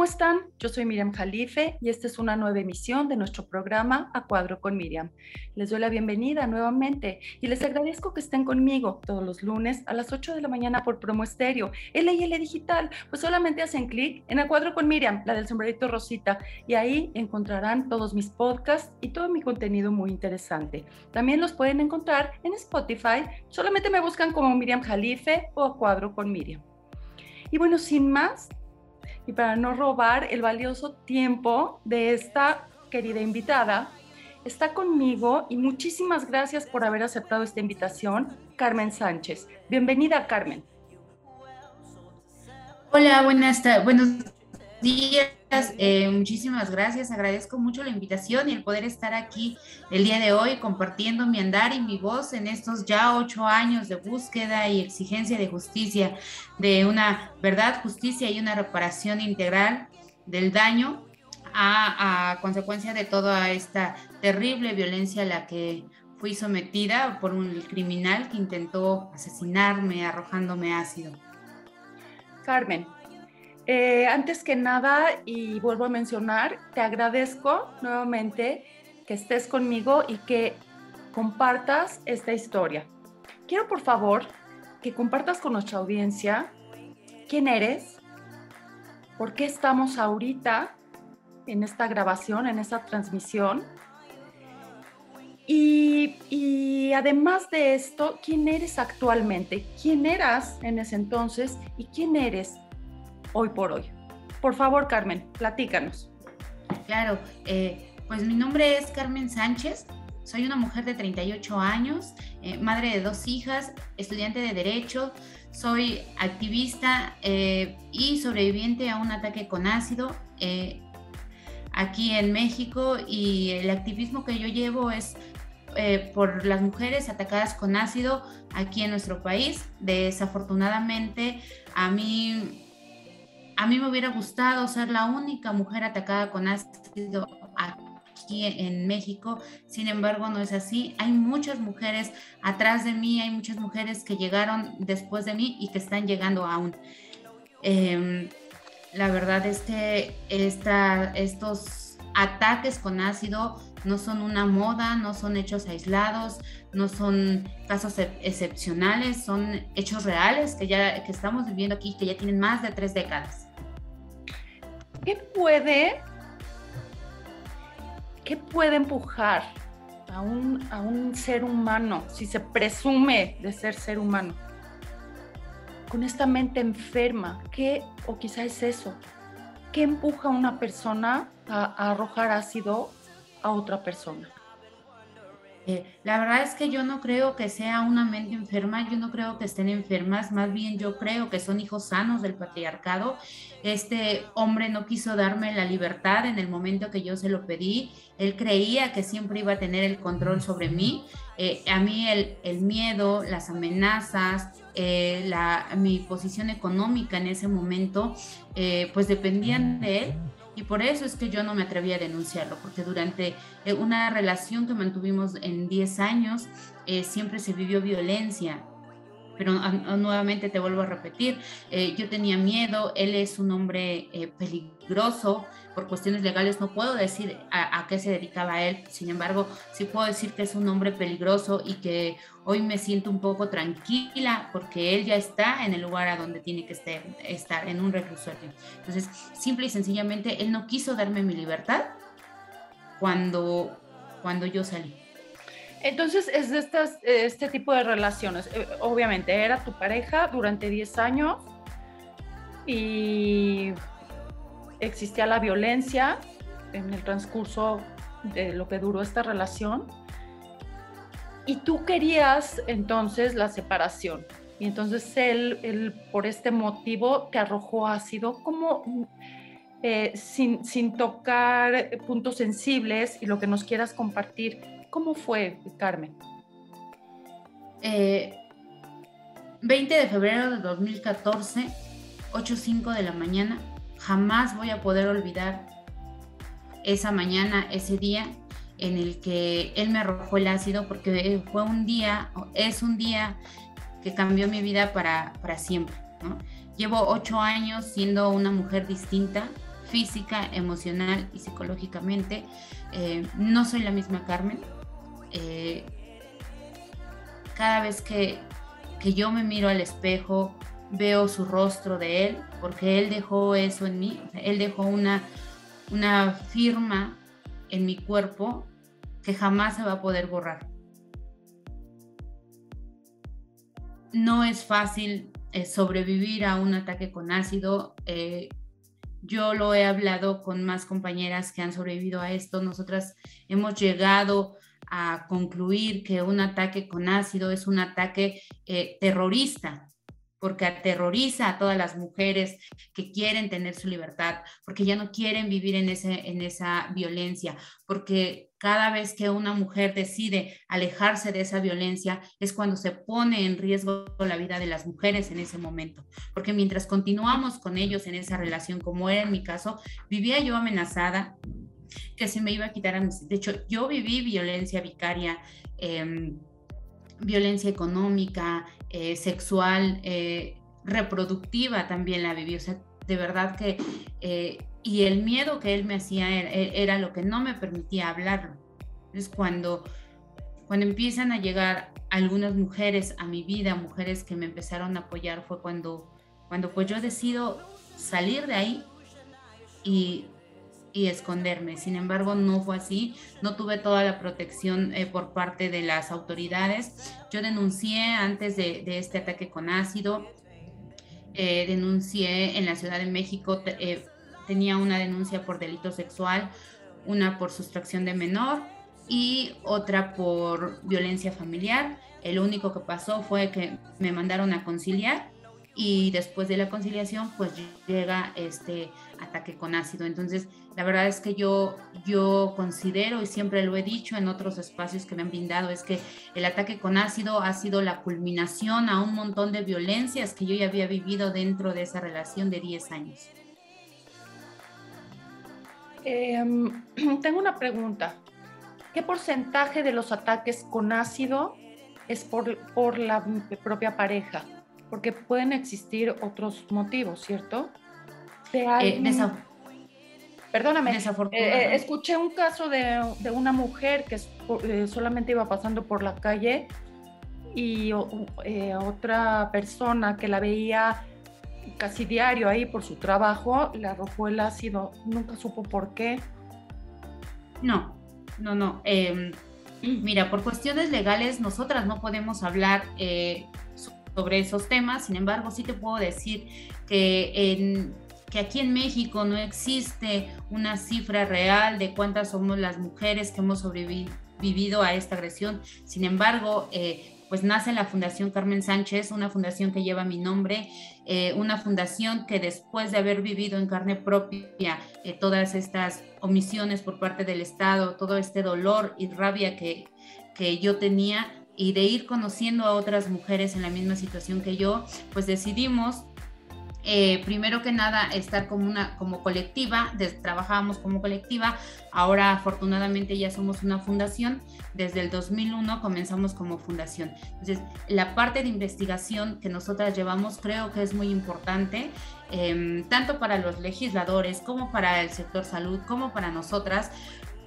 ¿cómo están? Yo soy Miriam Jalife y esta es una nueva emisión de nuestro programa A Cuadro con Miriam. Les doy la bienvenida nuevamente y les agradezco que estén conmigo todos los lunes a las 8 de la mañana por Promo Estéreo, LIL Digital. Pues solamente hacen clic en A Cuadro con Miriam, la del sombrerito Rosita, y ahí encontrarán todos mis podcasts y todo mi contenido muy interesante. También los pueden encontrar en Spotify, solamente me buscan como Miriam Jalife o A Cuadro con Miriam. Y bueno, sin más, y para no robar el valioso tiempo de esta querida invitada, está conmigo y muchísimas gracias por haber aceptado esta invitación, Carmen Sánchez. Bienvenida, Carmen. Hola, buenas tardes. Buenos días. Eh, muchísimas gracias. Agradezco mucho la invitación y el poder estar aquí el día de hoy compartiendo mi andar y mi voz en estos ya ocho años de búsqueda y exigencia de justicia, de una verdad, justicia y una reparación integral del daño a, a consecuencia de toda esta terrible violencia a la que fui sometida por un criminal que intentó asesinarme arrojándome ácido. Carmen, eh, antes que nada, y vuelvo a mencionar, te agradezco nuevamente que estés conmigo y que compartas esta historia. Quiero por favor que compartas con nuestra audiencia quién eres, por qué estamos ahorita en esta grabación, en esta transmisión. Y, y, además de esto, ¿quién eres actualmente? ¿Quién eras en ese entonces y quién eres hoy por hoy. Por favor, Carmen, platícanos. Claro, eh, pues mi nombre es Carmen Sánchez, soy una mujer de 38 años, eh, madre de dos hijas, estudiante de Derecho, soy activista eh, y sobreviviente a un ataque con ácido aquí en México y el activismo que yo llevo es por las mujeres atacadas con ácido aquí en nuestro país. Desafortunadamente, a mí a mí me hubiera gustado ser la única mujer atacada con ácido aquí en México, sin embargo no es así. Hay muchas mujeres atrás de mí, hay muchas mujeres que llegaron después de mí y que están llegando aún. Em, la verdad es que estos ataques con ácido no son una moda, no son hechos aislados, no son casos excepcionales, son hechos reales que ya que estamos viviendo aquí, que ya tienen más de tres décadas. ¿Qué puede, qué puede empujar a un, a un ser humano, si se presume de ser ser humano, con esta mente enferma? ¿Qué, o quizá es eso, qué empuja a una persona a arrojar ácido a otra persona? Eh, la verdad es que yo no creo que sea una mente enferma, yo no creo que estén enfermas, más bien yo creo que son hijos sanos del patriarcado. Este hombre no quiso darme la libertad en el momento que yo se lo pedí, él creía que siempre iba a tener el control sobre mí. Eh, a mí el, el, miedo, las amenazas, eh, la, mi posición económica en ese momento, pues dependían de él y por eso es que yo no me atreví a denunciarlo, porque durante eh, una relación que mantuvimos en 10 años, eh, siempre se vivió violencia. Pero ah, ah, nuevamente te vuelvo a repetir, eh, yo tenía miedo, él es un hombre peligroso, por cuestiones legales no puedo decir a, qué se dedicaba él, sin embargo, sí puedo decir que es un hombre peligroso y que hoy me siento un poco tranquila porque él ya está en el lugar a donde tiene que estar, en un reclusorio. Entonces, simple y sencillamente, él no quiso darme mi libertad cuando, cuando yo salí. Entonces, es de estas, este tipo de relaciones. Eh, obviamente, era tu pareja durante 10 años y existía la violencia en el transcurso de lo que duró esta relación. Y tú querías entonces la separación. Y entonces él, por este motivo te arrojó ácido como eh, sin, sin tocar puntos sensibles y lo que nos quieras compartir. ¿Cómo fue, Carmen? 20 eh, de febrero de 2014, 8.05 de la mañana, Jamás voy a poder olvidar esa mañana, ese día en el que él me arrojó el ácido porque fue un día, es un día que cambió mi vida para, para siempre. Llevo ocho años siendo una mujer distinta, física, emocional y psicológicamente. Eh, no soy la misma Carmen. Eh, cada vez que, que yo me miro al espejo, veo su rostro de él, porque él dejó eso en mí, él dejó una, una firma en mi cuerpo que jamás se va a poder borrar. No es fácil eh, sobrevivir a un ataque con ácido. Eh, yo lo he hablado con más compañeras que han sobrevivido a esto. Nosotras hemos llegado a concluir que un ataque con ácido es un ataque eh, terrorista, porque aterroriza a todas las mujeres que quieren tener su libertad, porque ya no quieren vivir en, ese, en esa violencia, porque cada vez que una mujer decide alejarse de esa violencia es cuando se pone en riesgo la vida de las mujeres en ese momento, porque mientras continuamos con ellos en esa relación, como era en mi caso, vivía yo amenazada que se me iba a quitar a mis... De hecho, yo viví violencia vicaria. Eh, violencia económica, eh, sexual, eh, reproductiva también la viví. O sea, de verdad que... Eh, y el miedo que él me hacía era, lo que no me permitía hablarlo. Es cuando, cuando empiezan a llegar algunas mujeres a mi vida, mujeres que me empezaron a apoyar, fue cuando, cuando pues yo decido salir de ahí y y esconderme. Sin embargo, no fue así. No tuve toda la protección eh, por parte de las autoridades. Yo denuncié antes de, este ataque con ácido. Eh, denuncié en la Ciudad de México. Eh, tenía una denuncia por delito sexual, una por sustracción de menor y otra por violencia familiar. El único que pasó fue que me mandaron a conciliar y después de la conciliación pues llega este ataque con ácido. Entonces, la verdad es que yo, yo considero, y siempre lo he dicho en otros espacios que me han brindado, es que el ataque con ácido ha sido la culminación a un montón de violencias que yo ya había vivido dentro de esa relación de 10 años. Em, tengo una pregunta. ¿Qué porcentaje de los ataques con ácido es por, por la propia pareja? Porque pueden existir otros motivos, ¿cierto? De eh, Perdóname, eh, eh, escuché un caso de, una mujer que eh, solamente iba pasando por la calle y otra persona que la veía casi diario ahí por su trabajo le arrojó el ácido. Nunca supo por qué. No, no, no. Em, mira, por cuestiones legales nosotras no podemos hablar sobre esos temas. Sin embargo, sí te puedo decir que en que aquí en México no existe una cifra real de cuántas somos las mujeres que hemos sobrevivido a esta agresión. Sin embargo, eh, pues nace la Fundación Carmen Sánchez, una fundación que lleva mi nombre, eh, una fundación que después de haber vivido en carne propia eh, todas estas omisiones por parte del Estado, todo este dolor y rabia que, que yo tenía y de ir conociendo a otras mujeres en la misma situación que yo, pues decidimos eh, primero que nada estar como una como colectiva, trabajábamos como colectiva, ahora afortunadamente ya somos una fundación, desde el 2001 comenzamos como fundación. Entonces, la parte de investigación que nosotras llevamos creo que es muy importante, em, tanto para los legisladores como para el sector salud, como para nosotras,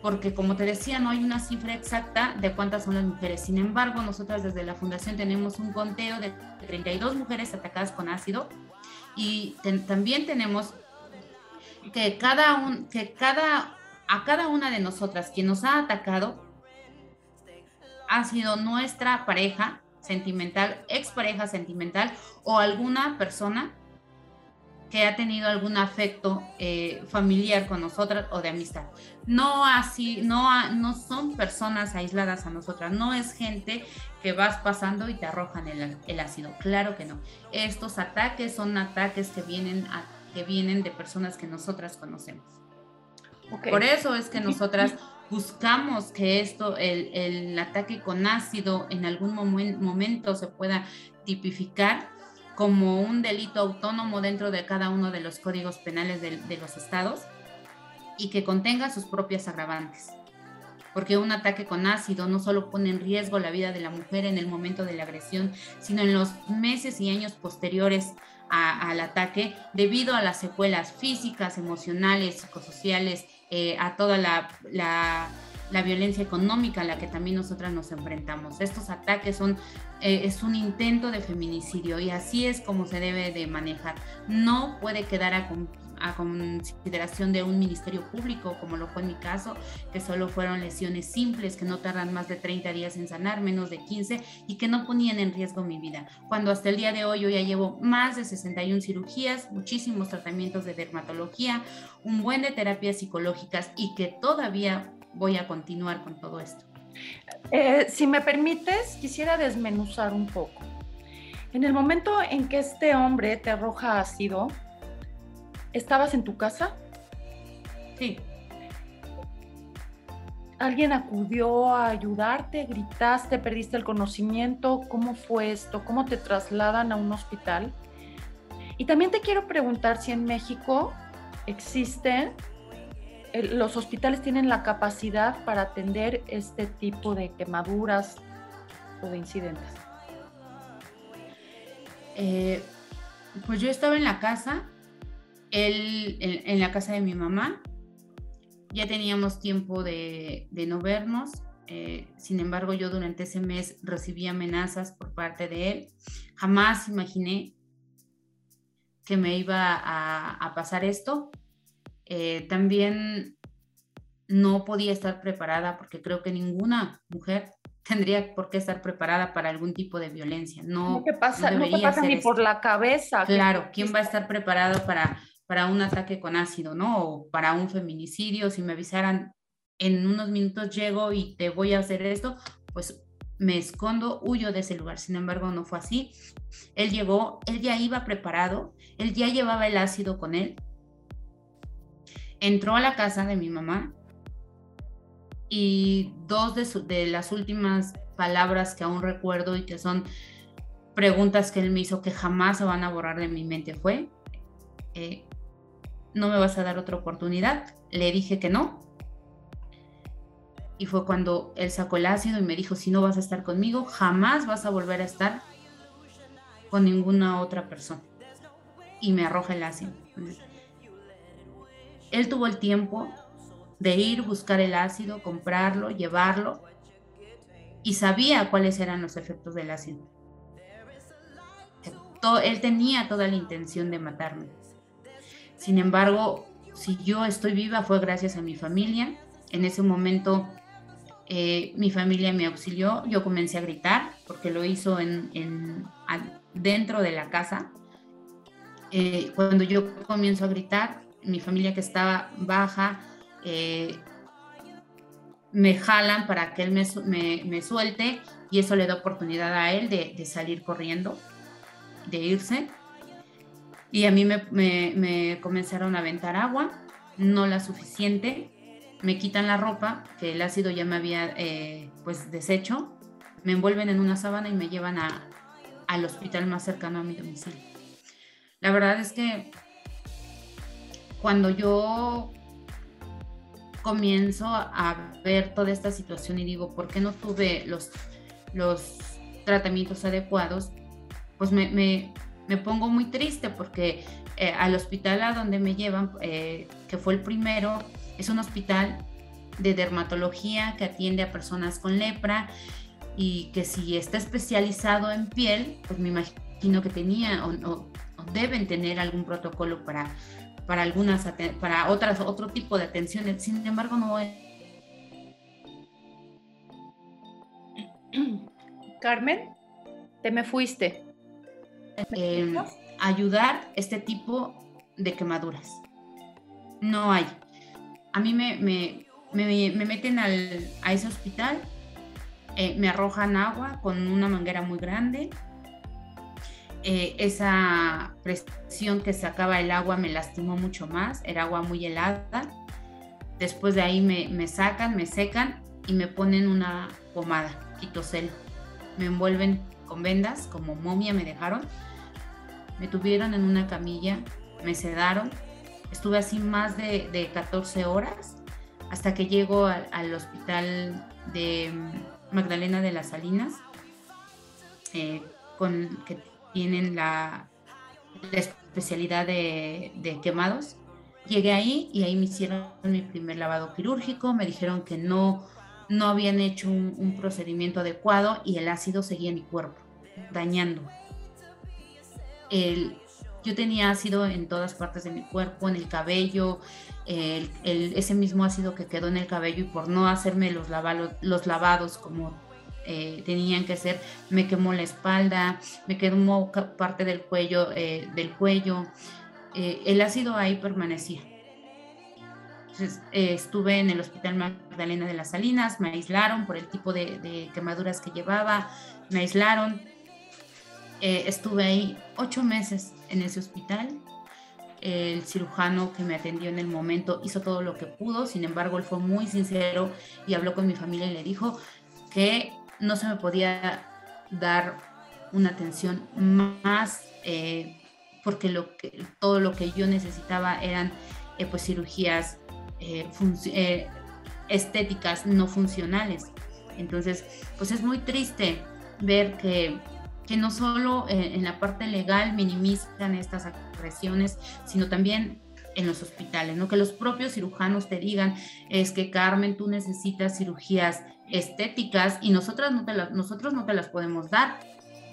porque como te decía, no hay una cifra exacta de cuántas son las mujeres. Sin embargo, nosotras desde la fundación tenemos un conteo de 32 mujeres atacadas con ácido, y también tenemos que cada un, que cada a cada una de nosotras quien nos ha atacado ha sido nuestra pareja sentimental, expareja sentimental o alguna persona que ha tenido algún afecto eh, familiar con nosotras o de amistad. No así, no, no son personas aisladas a nosotras, no es gente que vas pasando y te arrojan el, ácido. Claro que no. Estos ataques son ataques que vienen, a, que vienen de personas que nosotras conocemos. Por eso es que nosotras buscamos que esto, el, el ataque con ácido en algún momento se pueda tipificar como un delito autónomo dentro de cada uno de los códigos penales de, los estados y que contenga sus propias agravantes. Porque un ataque con ácido no solo pone en riesgo la vida de la mujer en el momento de la agresión, sino en los meses y años posteriores al ataque debido a las secuelas físicas, emocionales, psicosociales, eh, a toda la, la, violencia económica a la que también nosotras nos enfrentamos. Estos ataques son, eh, es un intento de feminicidio y así es como se debe de manejar. No puede quedar a, a consideración de un ministerio público, como lo fue en mi caso, que solo fueron lesiones simples, que no tardan más de 30 días en sanar, menos de 15, y que no ponían en riesgo mi vida. Cuando hasta el día de hoy yo ya llevo más de 61 cirugías, muchísimos tratamientos de dermatología, un buen de terapias psicológicas y que todavía voy a continuar con todo esto. Eh, si me permites, quisiera desmenuzar un poco. En el momento en que este hombre te arroja ácido, ¿Estabas en tu casa? Sí. ¿Alguien acudió a ayudarte? ¿Gritaste? ¿Perdiste el conocimiento? ¿Cómo fue esto? ¿Cómo te trasladan a un hospital? Y también te quiero preguntar si en México existen, los hospitales tienen la capacidad para atender este tipo de quemaduras o de incidentes. Eh, pues yo estaba en la casa él en, la casa de mi mamá. Ya teníamos tiempo de, no vernos. Eh, sin embargo, yo durante ese mes recibí amenazas por parte de él. Jamás imaginé que me iba a, pasar esto. Eh, también no podía estar preparada porque creo que ninguna mujer tendría por qué estar preparada para algún tipo de violencia. No, te pasa, no, pasa ni por la cabeza. Claro, ¿quién va a estar preparado para para un ataque con ácido, ¿no? O para un feminicidio, si me avisaran en unos minutos llego y te voy a hacer esto, pues me escondo, huyo de ese lugar. Sin embargo, no fue así. Él llegó, él ya iba preparado, él ya llevaba el ácido con él. Entró a la casa de mi mamá y dos de, las últimas palabras que aún recuerdo y que son preguntas que él me hizo que jamás se van a borrar de mi mente fue, eh, no me vas a dar otra oportunidad. Le dije que no. Y fue cuando él sacó el ácido y me dijo, si no vas a estar conmigo, jamás vas a volver a estar con ninguna otra persona. Y me arroja el ácido. Él tuvo el tiempo de ir, buscar el ácido, comprarlo, llevarlo, y sabía cuáles eran los efectos del ácido. Él tenía toda la intención de matarme sin embargo, si yo estoy viva fue gracias a mi familia. En ese momento eh, mi familia me auxilió, yo comencé a gritar porque lo hizo en, dentro de la casa. Eh, cuando yo comienzo a gritar, mi familia que estaba baja, eh, me jalan para que él me, suelte y eso le da oportunidad a él de salir corriendo, de irse y a mí me, comenzaron a aventar agua, no la suficiente, me quitan la ropa, que el ácido ya me había eh, pues deshecho, me envuelven en una sábana y me llevan a, al hospital más cercano a mi domicilio. La verdad es que cuando yo comienzo a ver toda esta situación y digo, ¿por qué no tuve los, los tratamientos adecuados? Pues me, me pongo muy triste porque eh, al hospital a donde me llevan, eh, que fue el primero, es un hospital de dermatología que atiende a personas con lepra y que si está especializado en piel, pues me imagino que tenía o, deben tener algún protocolo para, para algunas, para otras, otro tipo de atención. Sin embargo, no es. Carmen, te me fuiste. Em, ayudar este tipo de quemaduras. No hay. A mí me, me, meten al, a ese hospital, eh, me arrojan agua con una manguera muy grande. Eh, esa presión que sacaba el agua me lastimó mucho más, era agua muy helada. Después de ahí me, sacan, me secan y me ponen una pomada, quitosel. Me envuelven con vendas, como momia me dejaron. Me tuvieron en una camilla, me sedaron. Estuve así más de, 14 horas hasta que llego al, hospital de Magdalena de las Salinas, eh, con, que tienen la, especialidad de, quemados. Llegué ahí y ahí me hicieron mi primer lavado quirúrgico, me dijeron que no, no habían hecho un, procedimiento adecuado y el ácido seguía en mi cuerpo, dañando. El, yo tenía ácido en todas partes de mi cuerpo, en el cabello, el, ese mismo ácido que quedó en el cabello y por no hacerme los, los lavados como eh, tenían que ser, me quemó la espalda, me quemó parte del cuello, eh, del cuello. Eh, el ácido ahí permanecía. estuve en el Hospital Magdalena de las Salinas, me aislaron por el tipo de, quemaduras que llevaba, me aislaron. estuve ahí ocho meses en ese hospital. El cirujano que me atendió en el momento hizo todo lo que pudo, sin embargo, él fue muy sincero y habló con mi familia y le dijo que no se me podía dar una atención más eh, porque lo que, todo lo que yo necesitaba eran eh, pues cirugías eh, estéticas no funcionales. Entonces, pues es muy triste ver que, que no solo en la parte legal minimizan estas agresiones, sino también en los hospitales, ¿no? Que los propios cirujanos te digan, es que Carmen, tú necesitas cirugías estéticas y nosotras no te las, nosotros no te las podemos dar,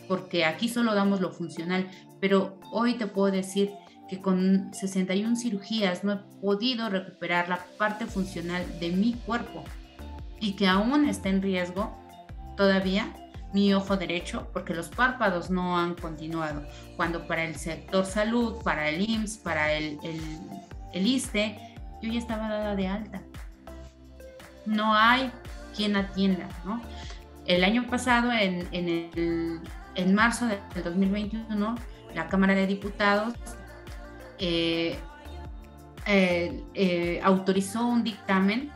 porque aquí solo damos lo funcional, pero hoy te puedo decir que con 61 cirugías no he podido recuperar la parte funcional de mi cuerpo y que aún está en riesgo todavía mi ojo derecho porque los párpados no han continuado. Cuando para el sector salud, para el IMSS, para el, el, el ISTE, yo ya estaba dada de alta. No hay quien atienda, ¿no? El año pasado, en, en, el, en marzo del 2021, la Cámara de Diputados eh, eh, eh, autorizó un dictamen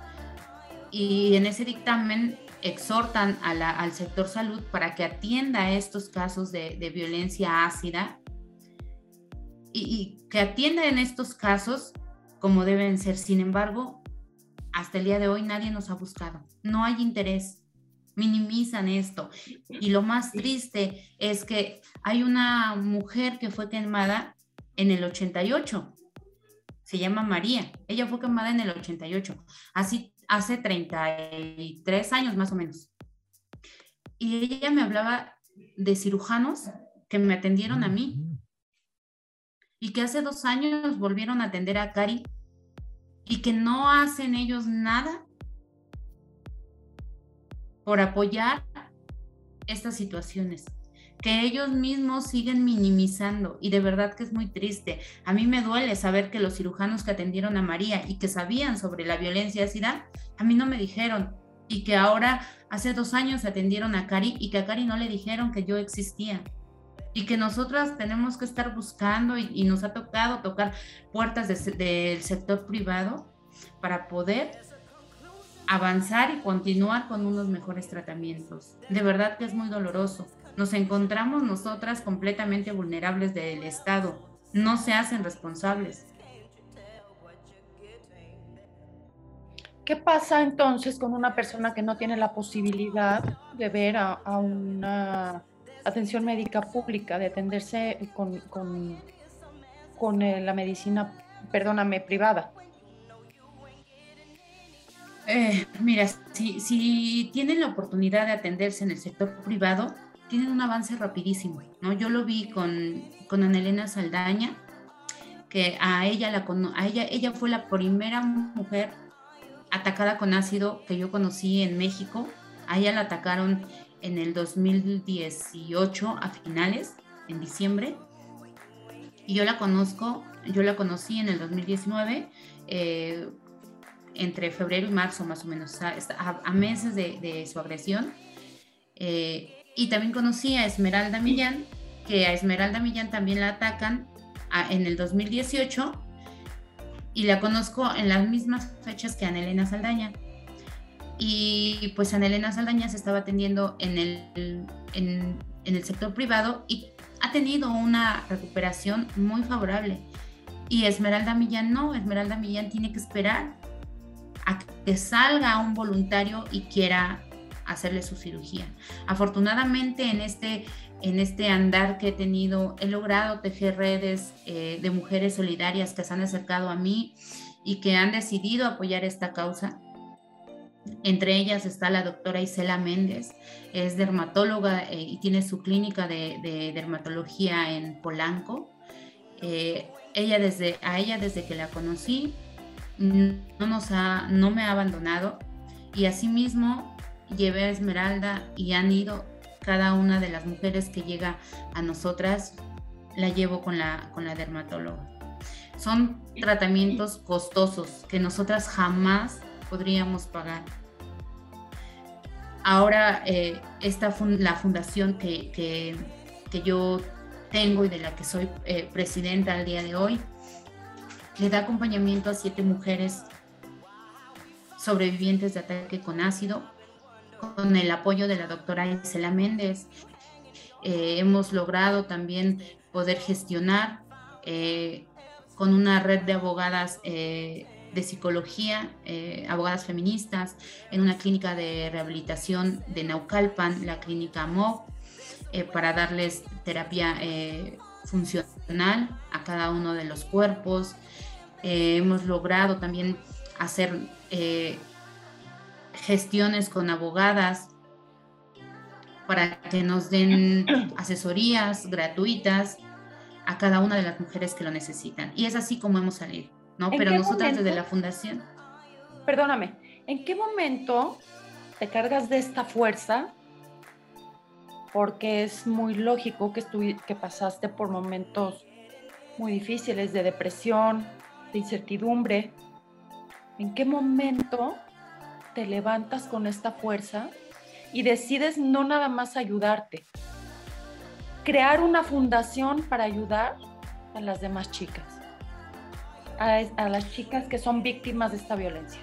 y en ese dictamen exhortan al sector salud para que atienda estos casos de, violencia ácida y, que atienda en estos casos como deben ser. Sin embargo, hasta el día de hoy nadie nos ha buscado. No hay interés. Minimizan esto. Y lo más triste es que hay una mujer que fue quemada en el 88. Se llama María. Ella fue quemada en el 88. Así hace 33 años más o menos. Y ella me hablaba de cirujanos que me atendieron a mí y que hace dos años volvieron a atender a Cari y que no hacen ellos nada por apoyar estas situaciones que ellos mismos siguen minimizando. Y de verdad que es muy triste. A mí me duele saber que los cirujanos que atendieron a María y que sabían sobre la violencia ácida, a mí no me dijeron. Y que ahora hace dos años atendieron a Cari y que a Cari no le dijeron que yo existía y que nosotras tenemos que estar buscando y, nos ha tocado tocar puertas del sector privado para poder avanzar y continuar con unos mejores tratamientos. De verdad que es muy doloroso nos encontramos nosotras completamente vulnerables del Estado. No se hacen responsables. ¿Qué pasa entonces con una persona que no tiene la posibilidad de ver a, una atención médica pública, de atenderse con, con, eh, la medicina, perdóname, privada? Eh, mira, si, si tienen la oportunidad de atenderse en el sector privado, tienen un avance rapidísimo, ¿no? Yo lo vi con, con Ana Elena Saldaña, que a ella, la, a ella, ella fue la primera mujer atacada con ácido que yo conocí en México. A ella la atacaron en el 2018 a finales, en diciembre. Y yo la conozco, yo la conocí en el 2019, eh, entre febrero y marzo más o menos, a, meses de, de, su agresión. Eh, y también conocí a Esmeralda Millán, que a Esmeralda Millán también la atacan en el 2018 y la conozco en las mismas fechas que Elena Saldaña. Y pues Elena Saldaña se estaba atendiendo en el, en el sector privado y ha tenido una recuperación muy favorable. Y Esmeralda Millán no, Esmeralda Millán tiene que esperar a que salga un voluntario y quiera hacerle su cirugía. Afortunadamente en este, en este andar que he tenido, he logrado tejer redes eh, de mujeres solidarias que se han acercado a mí y que han decidido apoyar esta causa. Entre ellas está la doctora Isela Méndez, es dermatóloga eh, y tiene su clínica de, dermatología en Polanco. Eh, ella desde, a ella desde que la conocí no, nos ha, no me ha abandonado y asimismo llevé a Esmeralda y han ido cada una de las mujeres que llega a nosotras, la llevo con la, con la dermatóloga. Son tratamientos costosos que nosotras jamás podríamos pagar. Ahora, eh, esta la fundación que, que, yo tengo y de la que soy eh, presidenta al día de hoy, le da acompañamiento a siete mujeres sobrevivientes de ataque con ácido, con el apoyo de la doctora Isela Méndez. Eh, hemos logrado también poder gestionar con una red de abogadas de psicología, abogadas feministas, en una clínica de rehabilitación de Naucalpan, la clínica MOV, para darles terapia funcional a cada uno de los cuerpos. hemos logrado también hacer gestiones con abogadas para que nos den asesorías gratuitas a cada una de las mujeres que lo necesitan. Y es así como hemos salido, ¿no? Pero nosotras desde la fundación. Perdóname, ¿en qué momento te cargas de esta fuerza? Porque es muy lógico que, que pasaste por momentos muy difíciles de depresión, de incertidumbre. ¿En qué momento te levantas con esta fuerza y decides no nada más ayudarte, crear una fundación para ayudar a las demás chicas, a, las chicas que son víctimas de esta violencia.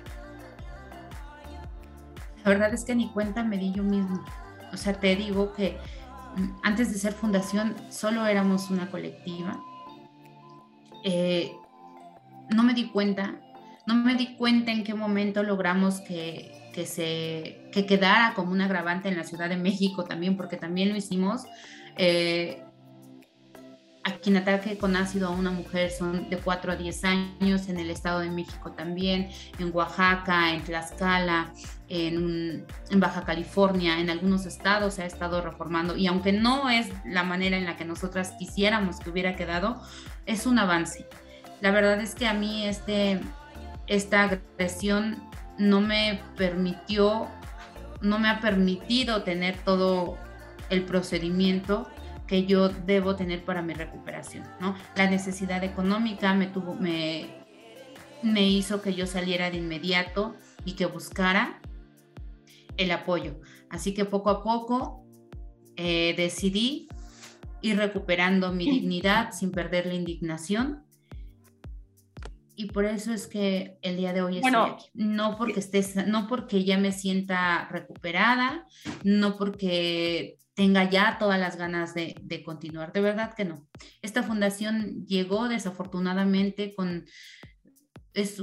La verdad es que ni cuenta me di yo mismo. O sea, te digo que mm, antes de ser fundación solo éramos una colectiva. Eh, no me di cuenta no me di cuenta en qué momento logramos que, se que quedara como un agravante en la Ciudad de México también, porque también lo hicimos. Eh, a quien ataque con ácido a una mujer son de 4 a 10 años, en el Estado de México también, en Oaxaca, en Tlaxcala, en, en, Baja California, en algunos estados se ha estado reformando y aunque no es la manera en la que nosotras quisiéramos que hubiera quedado, es un avance. La verdad es que a mí este, esta agresión no me permitió, no me ha permitido tener todo el procedimiento que yo debo tener para mi recuperación, ¿no? La necesidad económica me tuvo, me, me hizo que yo saliera de inmediato y que buscara el apoyo. Así que poco a poco eh, decidí ir recuperando mi dignidad sin perder la indignación y por eso es que el día de hoy estoy aquí. No porque estés, no porque ya me sienta recuperada, no porque tenga ya todas las ganas de, continuar. De verdad que no. Esta fundación llegó desafortunadamente con,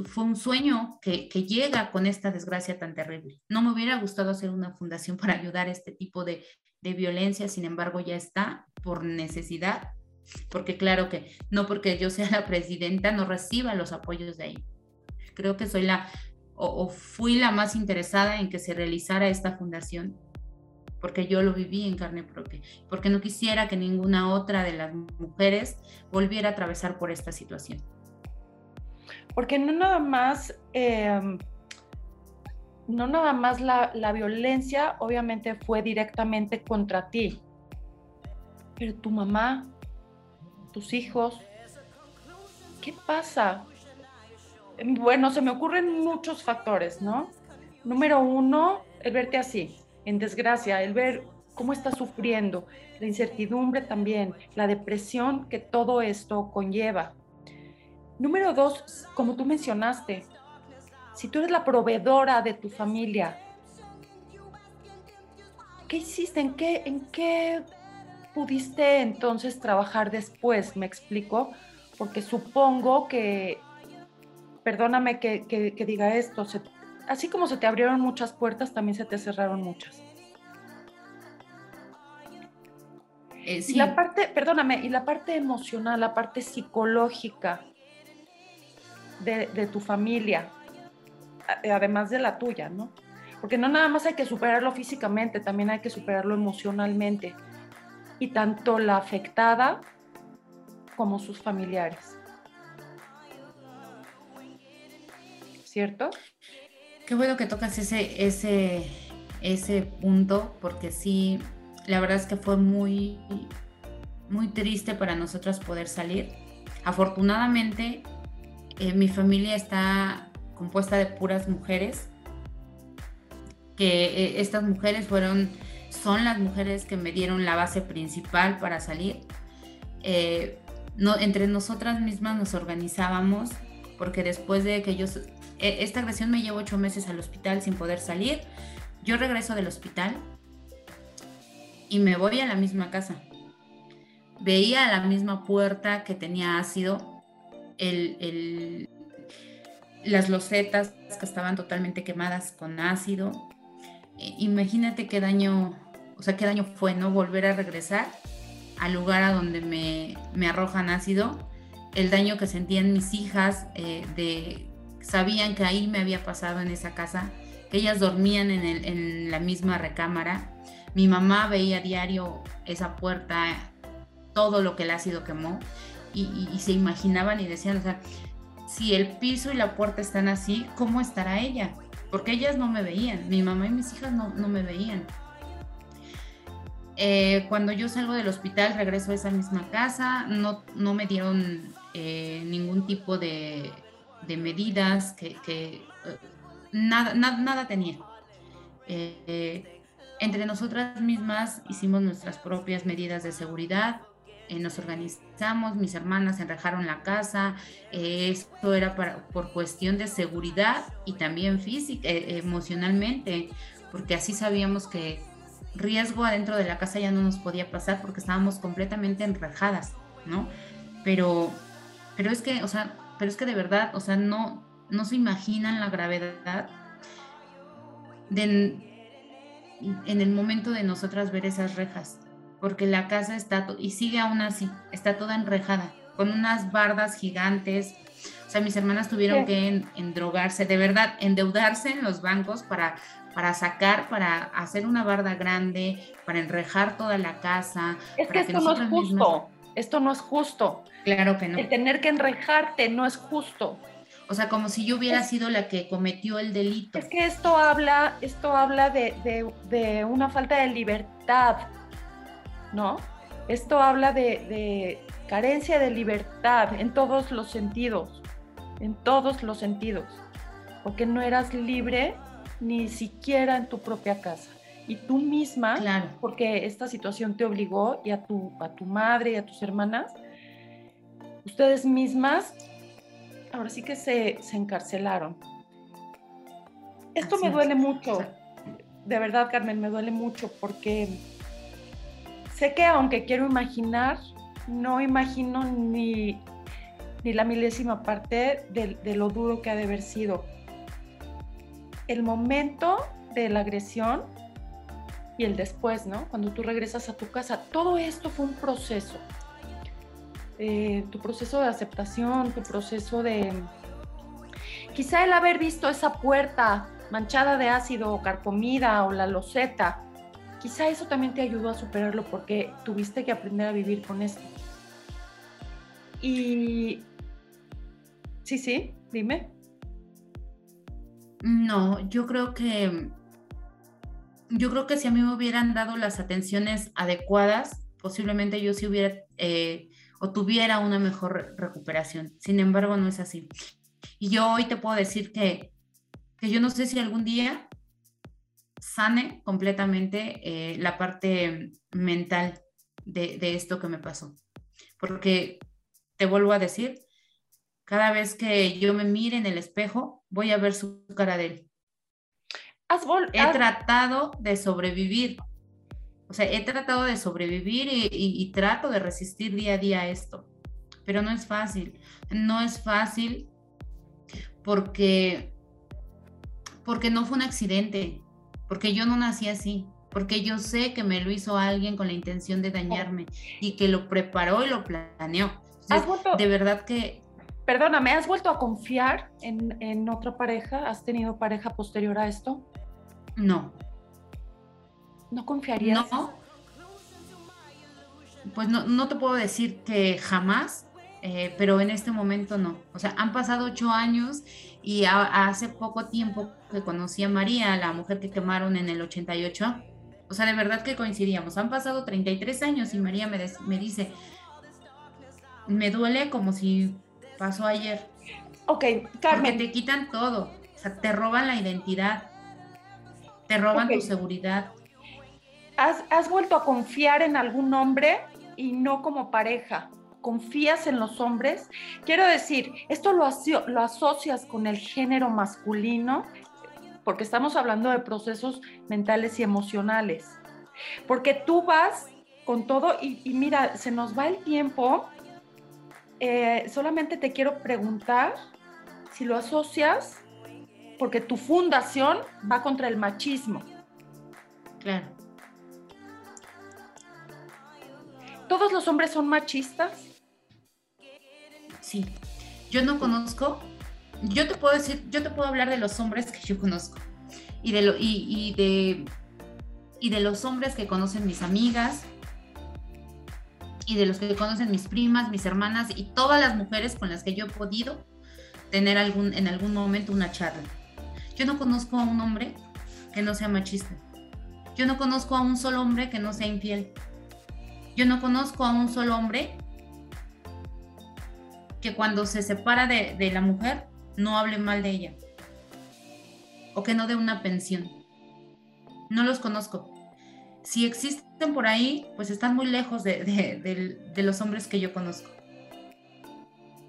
fue un sueño que, llega con esta desgracia tan terrible. No me hubiera gustado hacer una fundación para ayudar a este tipo de, de violencia, sin embargo ya está por necesidad porque claro que no porque yo sea la presidenta no reciba los apoyos de ahí. Creo que soy la o, fui la más interesada en que se realizara esta fundación porque yo lo viví en carne propia, porque no quisiera que ninguna otra de las mujeres volviera a atravesar por esta situación. Porque no nada más, em, no nada más la, la violencia obviamente fue directamente contra ti, pero tu mamá, tus hijos. ¿Qué pasa? Bueno, se me ocurren muchos factores, ¿no? Número uno, el verte así, en desgracia, el ver cómo estás sufriendo, la incertidumbre también, la depresión que todo esto conlleva. Número dos, como tú mencionaste, si tú eres la proveedora de tu familia, ¿qué hiciste? ¿En qué, en qué pudiste entonces trabajar después? ¿Me explico? Porque supongo que, perdóname que, diga esto, así como se te abrieron muchas puertas, también se te cerraron muchas. Eh, y la parte, perdóname, y la parte emocional, la parte psicológica de, de tu familia, además de la tuya, ¿no? Porque no nada más hay que superarlo físicamente, también hay que superarlo emocionalmente. Y tanto la afectada como sus familiares. ¿Cierto? Qué bueno que tocas ese, ese, ese punto, porque sí, la verdad es que fue muy, muy triste para nosotras poder salir. Afortunadamente, eh, mi familia está compuesta de puras mujeres que eh, estas mujeres fueron, son las mujeres que me dieron la base principal para salir. Eh, no, entre nosotras mismas nos organizábamos porque después de que yo, esta agresión me llevó ocho meses al hospital sin poder salir, yo regreso del hospital y me voy a la misma casa. Veía la misma puerta que tenía ácido, las losetas que estaban totalmente quemadas con ácido, imagínate qué daño, o sea, qué daño fue, ¿no? Volver a regresar al lugar a donde me, me arrojan ácido, el daño que sentían mis hijas, eh, de, sabían que ahí me había pasado en esa casa, que ellas dormían en, el, en la misma recámara, mi mamá veía a diario esa puerta, todo lo que el ácido quemó, y, se imaginaban y decían, o sea, si el piso y la puerta están así, ¿cómo estará ella? porque ellas no me veían, mi mamá y mis hijas no, me veían. Eh, cuando yo salgo del hospital, regreso a esa misma casa, no, no me dieron eh, ningún tipo de, medidas que, eh, nada, nada, tenía. entre nosotras mismas hicimos nuestras propias medidas de seguridad, eh, nos organizamos, mis hermanas enrejaron la casa, eh, esto era para, por cuestión de seguridad y también física, eh, emocionalmente, porque así sabíamos que riesgo adentro de la casa ya no nos podía pasar porque estábamos completamente enrejadas, ¿no? Pero, pero es que, o sea, pero es que de verdad, o sea, no, no se imaginan la gravedad de, en el momento de nosotras ver esas rejas porque la casa está, y sigue aún así, está toda enrejada, con unas bardas gigantes. O sea, mis hermanas tuvieron que endrogarse, de verdad, endeudarse en los bancos para, para sacar, para hacer una barda grande, para enrejar toda la casa. Es que esto no es justo, esto no es justo. Claro que no. El tener que enrejarte no es justo. O sea, como si yo hubiera sido la que cometió el delito. Es que esto habla, esto habla de, de, de una falta de libertad, ¿no? Esto habla de, carencia de libertad en todos los sentidos, en todos los sentidos, porque no eras libre ni siquiera en tu propia casa. Y tú misma, porque esta situación te obligó, y a tu, a tu madre y a tus hermanas, ustedes mismas, ahora sí que se, encarcelaron. Esto me duele mucho, de verdad, Carmen, me duele mucho porque sé que aunque quiero imaginar, no imagino ni, ni la milésima parte de, lo duro que ha de haber sido. El momento de la agresión y el después, ¿no? Cuando tú regresas a tu casa, todo esto fue un proceso. Eh, tu proceso de aceptación, tu proceso de... Quizá el haber visto esa puerta manchada de ácido o carcomida o la loseta, Quizá eso también te ayudó a superarlo porque tuviste que aprender a vivir con esto. Y... Sí, sí, dime. No, yo creo que... Yo creo que si a mí me hubieran dado las atenciones adecuadas, posiblemente yo sí hubiera eh, o tuviera una mejor recuperación. Sin embargo, no es así. Y yo hoy te puedo decir que, que yo no sé si algún día sane completamente eh, la parte mental de, esto que me pasó. Porque te vuelvo a decir, cada vez que yo me mire en el espejo, voy a ver su cara de él. he tratado de sobrevivir. O sea, he tratado de sobrevivir y, trato de resistir día a día esto. Pero no es fácil. No es fácil porque porque no fue un accidente, porque yo no nací así, porque yo sé que me lo hizo alguien con la intención de dañarme y que lo preparó y lo planeó. de verdad que... Perdóname, ¿has vuelto a confiar en, en otra pareja? ¿Has tenido pareja posterior a esto? No. ¿No confiarías? No. Pues no, no te puedo decir que jamás, eh, pero en este momento no. O sea, han pasado ocho años y hace poco tiempo que conocí a María, la mujer que quemaron en el 88. O sea, de verdad que coincidíamos. Han pasado 33 años y María me, me dice, me duele como si pasó ayer. Ok, Carmen. Porque te quitan todo. O sea, te roban la identidad, te roban tu seguridad. ¿Has, ¿Has vuelto a confiar en algún hombre y no como pareja? confías en los hombres. Quiero decir, esto lo, lo asocias con el género masculino, porque estamos hablando de procesos mentales y emocionales. Porque tú vas con todo y, mira, se nos va el tiempo. Eh, solamente te quiero preguntar si lo asocias, porque tu fundación va contra el machismo. Claro. ¿Todos los hombres son machistas? Sí. Yo no conozco, yo te puedo decir, yo te puedo hablar de los hombres que yo conozco y de, los hombres que conocen mis amigas y de los que conocen mis primas, mis hermanas y todas las mujeres con las que yo he podido tener algún, en algún momento una charla. Yo no conozco a un hombre que no sea machista. Yo no conozco a un solo hombre que no sea infiel. Yo no conozco a un solo hombre que cuando se separa de, la mujer no hable mal de ella o que no dé una pensión. No los conozco. Si existen por ahí, pues están muy lejos de, los hombres que yo conozco.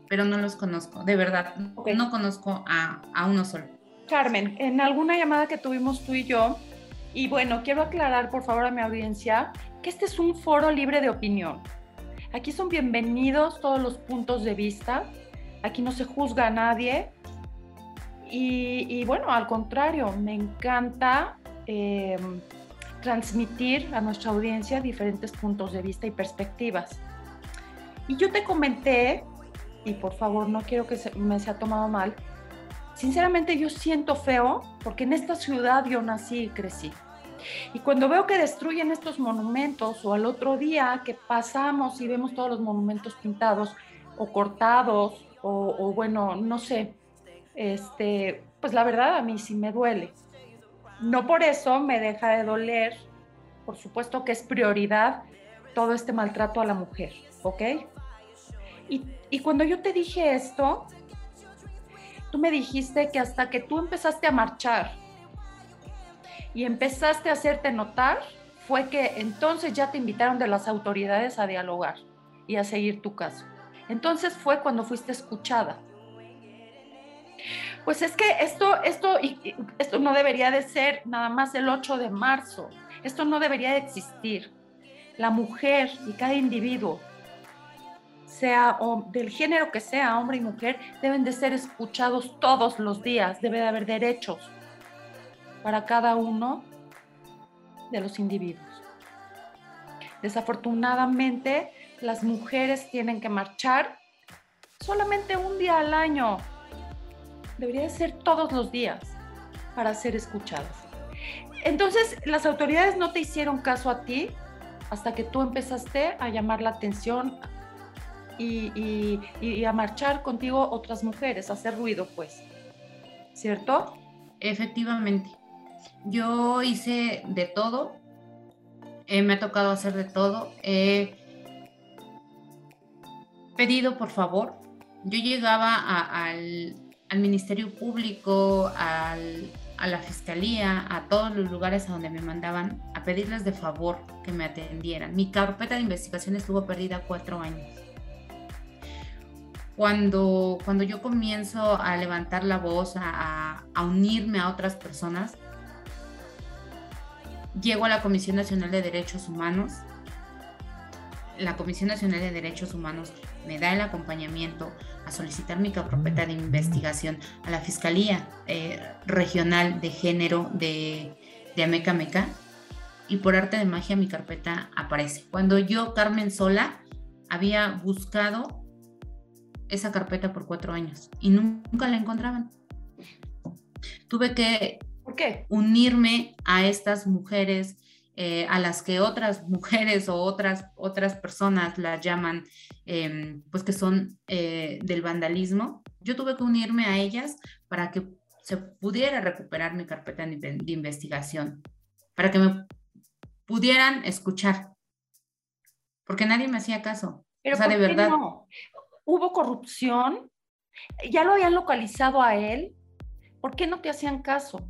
Pero no los conozco, de verdad. No conozco a, a uno solo. Carmen, en alguna llamada que tuvimos tú y yo, y bueno, quiero aclarar por favor a mi audiencia que este es un foro libre de opinión. Aquí son bienvenidos todos los puntos de vista. Aquí no se juzga a nadie. Y, bueno, al contrario, me encanta em, transmitir a nuestra audiencia diferentes puntos de vista y perspectivas. Y yo te comenté, y por favor no quiero que me sea tomado mal, sinceramente yo siento feo porque en esta ciudad yo nací y crecí. Y cuando veo que destruyen estos monumentos o al otro día que pasamos y vemos todos los monumentos pintados o cortados o, bueno, no sé, este, pues la verdad a mí sí me duele. No por eso me deja de doler, por supuesto que es prioridad todo este maltrato a la mujer, ¿ok? Y, y cuando yo te dije esto, tú me dijiste que hasta que tú empezaste a marchar, y empezaste a hacerte notar, fue que entonces ya te invitaron de las autoridades a dialogar y a seguir tu caso. Entonces fue cuando fuiste escuchada. Pues es que esto, esto, esto no debería de ser nada más el 8 de marzo. Esto no debería de existir. La mujer y cada individuo, sea del género que sea, hombre y mujer, deben de ser escuchados todos los días. Debe de haber derechos para cada uno de los individuos. Desafortunadamente, las mujeres tienen que marchar solamente un día al año. Debería ser todos los días para ser escuchadas. Entonces, las autoridades no te hicieron caso a ti hasta que tú empezaste a llamar la atención y, a marchar contigo otras mujeres, a hacer ruido, pues. ¿Cierto? Efectivamente. Yo hice de todo, eh, me ha tocado hacer de todo. He pedido por favor. Yo llegaba al, Ministerio Público, a la Fiscalía, a todos los lugares a donde me mandaban a pedirles de favor que me atendieran. Mi carpeta de investigación estuvo perdida cuatro años. Cuando, cuando yo comienzo a levantar la voz, a unirme a otras personas, llego a la Comisión Nacional de Derechos Humanos. la Comisión Nacional de Derechos Humanos me da el acompañamiento a solicitar mi carpeta de investigación a la Fiscalía eh, Regional de Género de, de Ameca Meca y por arte de magia mi carpeta aparece. Cuando yo, Carmen Sola, había buscado esa carpeta por cuatro años y nunca la encontraban. Tuve que ¿Por qué? unirme a estas mujeres eh, a las que otras mujeres o otras, otras personas las llaman, em, pues que son eh, del vandalismo. Yo tuve que unirme a ellas para que se pudiera recuperar mi carpeta de, investigación, para que me pudieran escuchar, porque nadie me hacía caso. Pero o sea, de verdad. No? Hubo corrupción, ya lo habían localizado a él, ¿por qué no te hacían caso?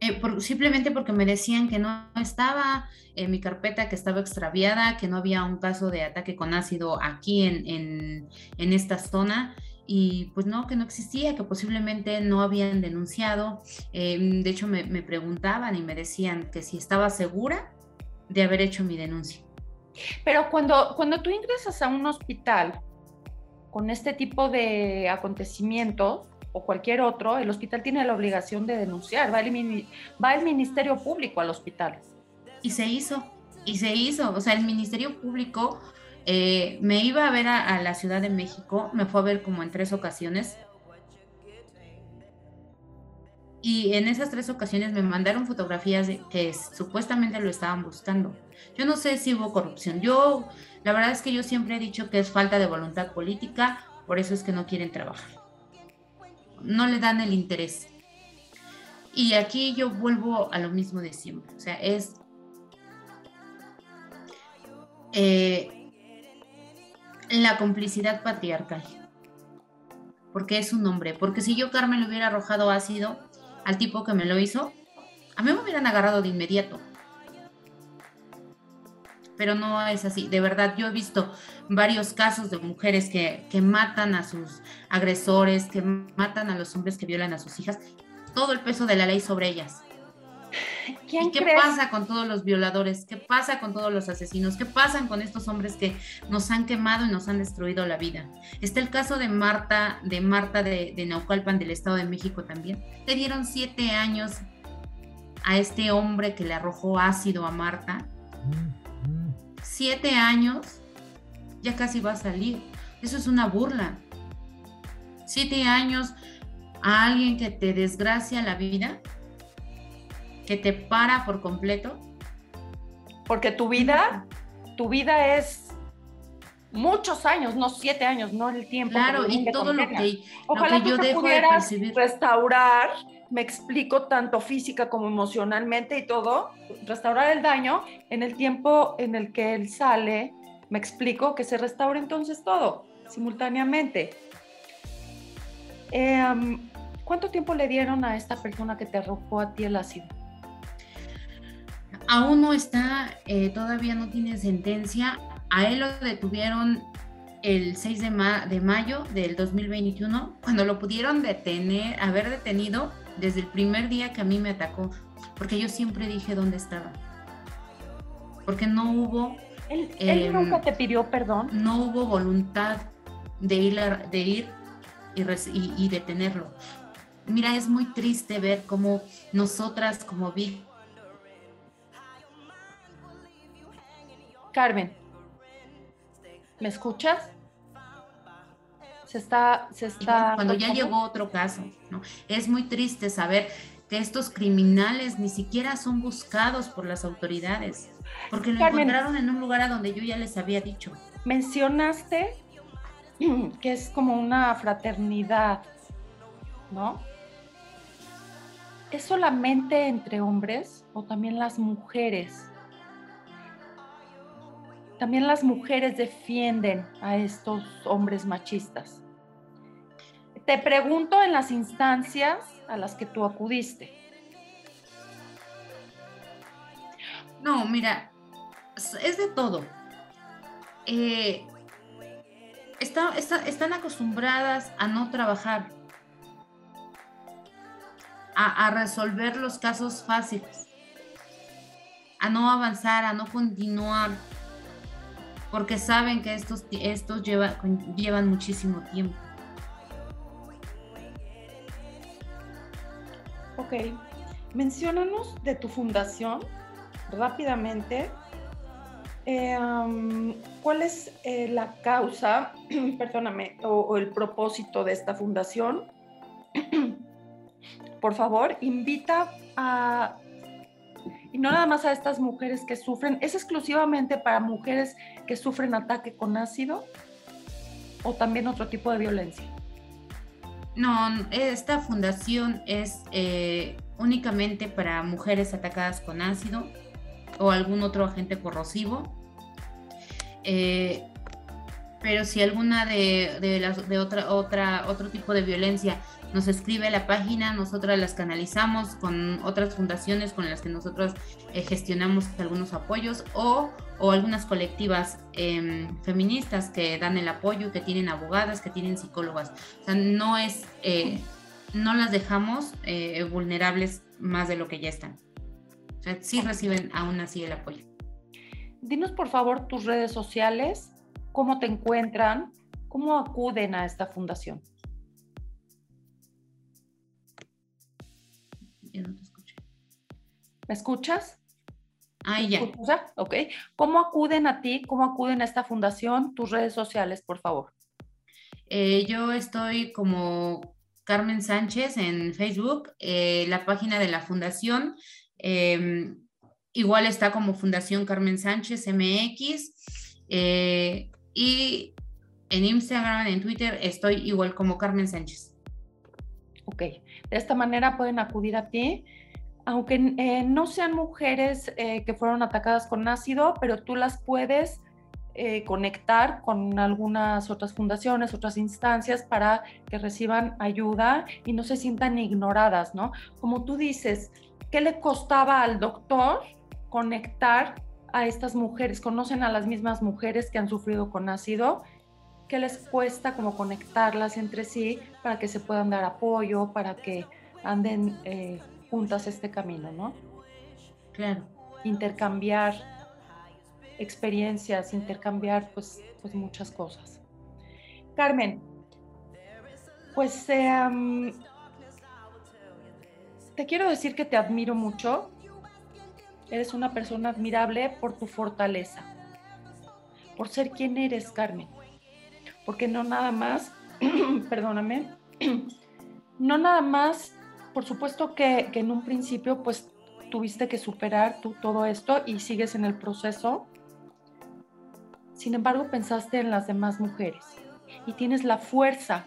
Eh, simplemente porque me decían que no estaba en mi carpeta, que estaba extraviada, que no había un caso de ataque con ácido aquí en, en, en esta zona y pues no, que no existía, que posiblemente no habían denunciado. Eh, de hecho, me, me, preguntaban y me decían que si estaba segura de haber hecho mi denuncia. Pero cuando, cuando tú ingresas a un hospital con este tipo de acontecimientos, o cualquier otro, el hospital tiene la obligación de denunciar, va el, Ministerio Público al hospital. Y se hizo, y se hizo, o sea, el Ministerio Público eh, me iba a ver a, la Ciudad de México, me fue a ver como en tres ocasiones. Y en esas tres ocasiones me mandaron fotografías de que supuestamente lo estaban buscando. Yo no sé si hubo corrupción. Yo, la verdad es que yo siempre he dicho que es falta de voluntad política, por eso es que no quieren trabajar no le dan el interés. Y aquí yo vuelvo a lo mismo de siempre, o sea, es eh, la complicidad patriarcal, porque es un hombre, porque si yo Carmen le hubiera arrojado ácido al tipo que me lo hizo, a mí me hubieran agarrado de inmediato. Pero no es así. De verdad, yo he visto varios casos de mujeres que, que matan a sus agresores, que matan a los hombres que violan a sus hijas, todo el peso de la ley sobre ellas. ¿Y qué pasa con todos los violadores? ¿Qué pasa con todos los asesinos? ¿Qué pasa con estos hombres que nos han quemado y nos han destruido la vida? Está el caso de Marta, de Marta de, de Naucalpan del Estado de México también. Le dieron siete años a este hombre que le arrojó ácido a Marta. Siete años ya casi va a salir. Eso es una burla. Siete años a alguien que te desgracia la vida, que te para por completo. Porque tu vida, tu vida es muchos años, no siete años, no el tiempo. Claro, y todo lo que, yo dejo de percibir. restaurar, me explico, tanto física como emocionalmente y todo, restaurar el daño en el tiempo en el que él sale me explico que se restaure entonces todo simultáneamente. Em, ¿Cuánto tiempo le dieron a esta persona que te arrojó a ti el ácido? Aún no está, eh, todavía no tiene sentencia. A él lo detuvieron el 6 de, de, mayo del 2021, cuando lo pudieron detener, haber detenido desde el primer día que a mí me atacó, porque yo siempre dije dónde estaba. Porque no hubo ¿Él, em, nunca te pidió perdón? No hubo voluntad de ir, de ir y, detenerlo. Mira, es muy triste ver cómo nosotras como vi Carmen, ¿me escuchas? Se está, se está. Cuando ya llegó otro caso, ¿no? Es muy triste saber que estos criminales ni siquiera son buscados por las autoridades. Porque lo encontraron en un lugar a donde yo ya les había dicho. Mencionaste que es como una fraternidad, ¿no? ¿Es solamente entre hombres o también las mujeres? También las mujeres defienden a estos hombres machistas. Te pregunto en las instancias a las que tú acudiste. No, mira, es de todo. Eh, están acostumbradas a no trabajar, a, resolver los casos fáciles, a no avanzar, a no continuar. Porque saben que estos, estos lleva, llevan muchísimo tiempo. Ok, menciónanos de tu fundación rápidamente. Eh, ¿Cuál es eh, la causa, perdóname, o, el propósito de esta fundación? Por favor, invita a, y no nada más a estas mujeres que sufren, ¿es exclusivamente para mujeres que sufren ataque con ácido o también otro tipo de violencia? No, esta fundación es eh, únicamente para mujeres atacadas con ácido o algún otro agente corrosivo. Eh, pero si alguna de, de, las, de otra, otra, otro tipo de violencia nos escribe la página, nosotras las canalizamos con otras fundaciones con las que nosotros eh, gestionamos algunos apoyos o, o algunas colectivas em, feministas que dan el apoyo, que tienen abogadas, que tienen psicólogas. O sea, no es, eh, no las dejamos vulnerables más de lo que ya están. O sea, sí reciben aún así el apoyo. Dinos por favor tus redes sociales, cómo te encuentran, cómo acuden a esta fundación. Ya no te escuché. ¿Me escuchas? Ah, ya. Ok. ¿Cómo acuden a ti? ¿Cómo acuden a esta fundación? Tus redes sociales, por favor. Eh, yo estoy como Carmen Sánchez en Facebook, eh, la página de la fundación. Em, igual está como Fundación Carmen Sánchez MX. Eh, y en Instagram, en Twitter, estoy igual como Carmen Sánchez. Ok, de esta manera pueden acudir a ti, aunque eh, no sean mujeres que fueron atacadas con ácido, pero tú las puedes eh, conectar con algunas otras fundaciones, otras instancias para que reciban ayuda y no se sientan ignoradas, ¿no? Como tú dices, ¿qué le costaba al doctor conectar a estas mujeres? ¿Conocen a las mismas mujeres que han sufrido con ácido? ¿Qué les cuesta como conectarlas entre sí para que se puedan dar apoyo, para que anden eh, juntas este camino, ¿no? Claro. Intercambiar experiencias, intercambiar pues, pues muchas cosas. Carmen, pues em, te quiero decir que te admiro mucho. Eres una persona admirable por tu fortaleza, por ser quien eres, Carmen. Porque no nada más, perdóname, no nada más, por supuesto que, en un principio pues tuviste que superar tú todo esto y sigues en el proceso, sin embargo, pensaste en las demás mujeres y tienes la fuerza,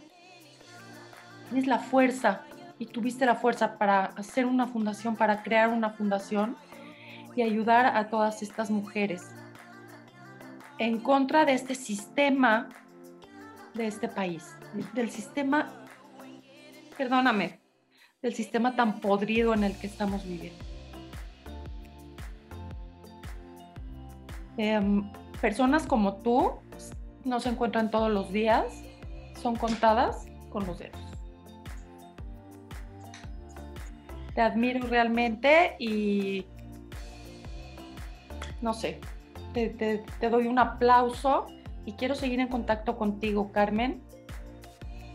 tienes la fuerza y tuviste la fuerza para hacer una fundación, para crear una fundación y ayudar a todas estas mujeres en contra de este sistema de este país, del sistema, perdóname, del sistema tan podrido en el que estamos viviendo. Em, personas como tú no se encuentran todos los días, son contadas con los dedos. Te admiro realmente y no sé, te, doy un aplauso y quiero seguir en contacto contigo, Carmen.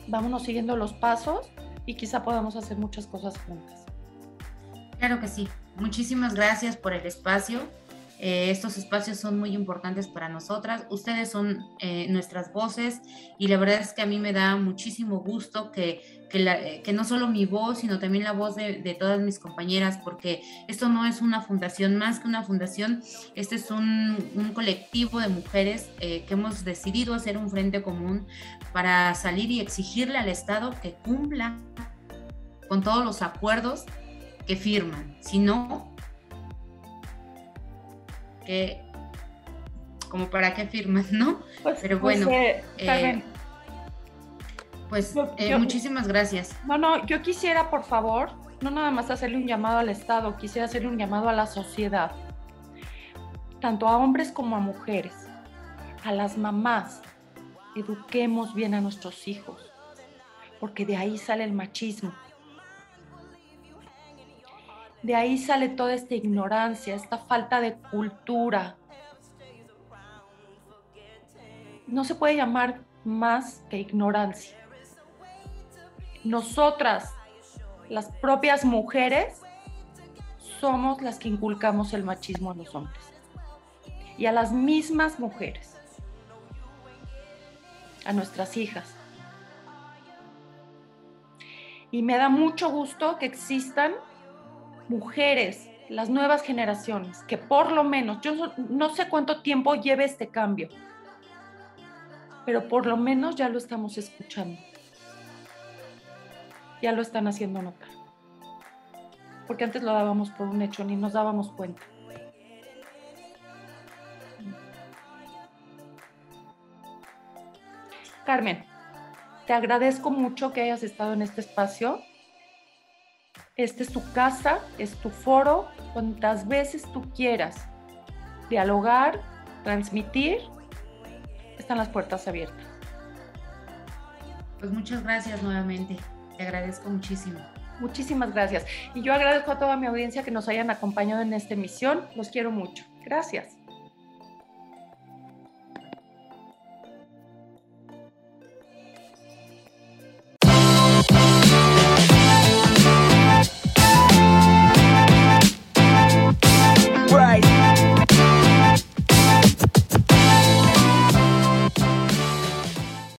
Vámonos siguiendo los pasos y quizá podamos hacer muchas cosas juntas. Claro que sí. Muchísimas gracias por el espacio eh, estos espacios son muy importantes para nosotras. Ustedes son eh, nuestras voces y la verdad es que a mí me da muchísimo gusto que, que, no solo mi voz, sino también la voz de, todas mis compañeras, porque esto no es una fundación más que una fundación, este es un, un colectivo de mujeres eh, que hemos decidido hacer un frente común para salir y exigirle al Estado que cumpla con todos los acuerdos que firman. Si no, que como para qué firmas, ¿no? Pues, Pero pues, bueno, eh, eh, pues eh, muchísimas gracias. No, no, yo quisiera, por favor, no nada más hacerle un llamado al Estado, quisiera hacerle un llamado a la sociedad, tanto a hombres como a mujeres, a las mamás. Eduquemos bien a nuestros hijos, porque de ahí sale el machismo. De ahí sale toda esta ignorancia, esta falta de cultura. no se puede llamar más que ignorancia. Nosotras, las propias mujeres, somos las que inculcamos el machismo a los hombres y a las mismas mujeres, a nuestras hijas. Y me da mucho gusto que existan mujeres, las nuevas generaciones, que por lo menos, yo no sé cuánto tiempo lleve este cambio, pero por lo menos ya lo estamos escuchando. Ya lo están haciendo notar. Porque antes lo dábamos por un hecho, ni nos dábamos cuenta. Carmen, te agradezco mucho que hayas estado en este espacio. Este es tu casa, es tu foro, cuantas veces tú quieras dialogar, transmitir, están las puertas abiertas. Pues muchas gracias nuevamente, te agradezco muchísimo. Muchísimas gracias. Y yo agradezco a toda mi audiencia que nos hayan acompañado en esta emisión. Los quiero mucho. Gracias.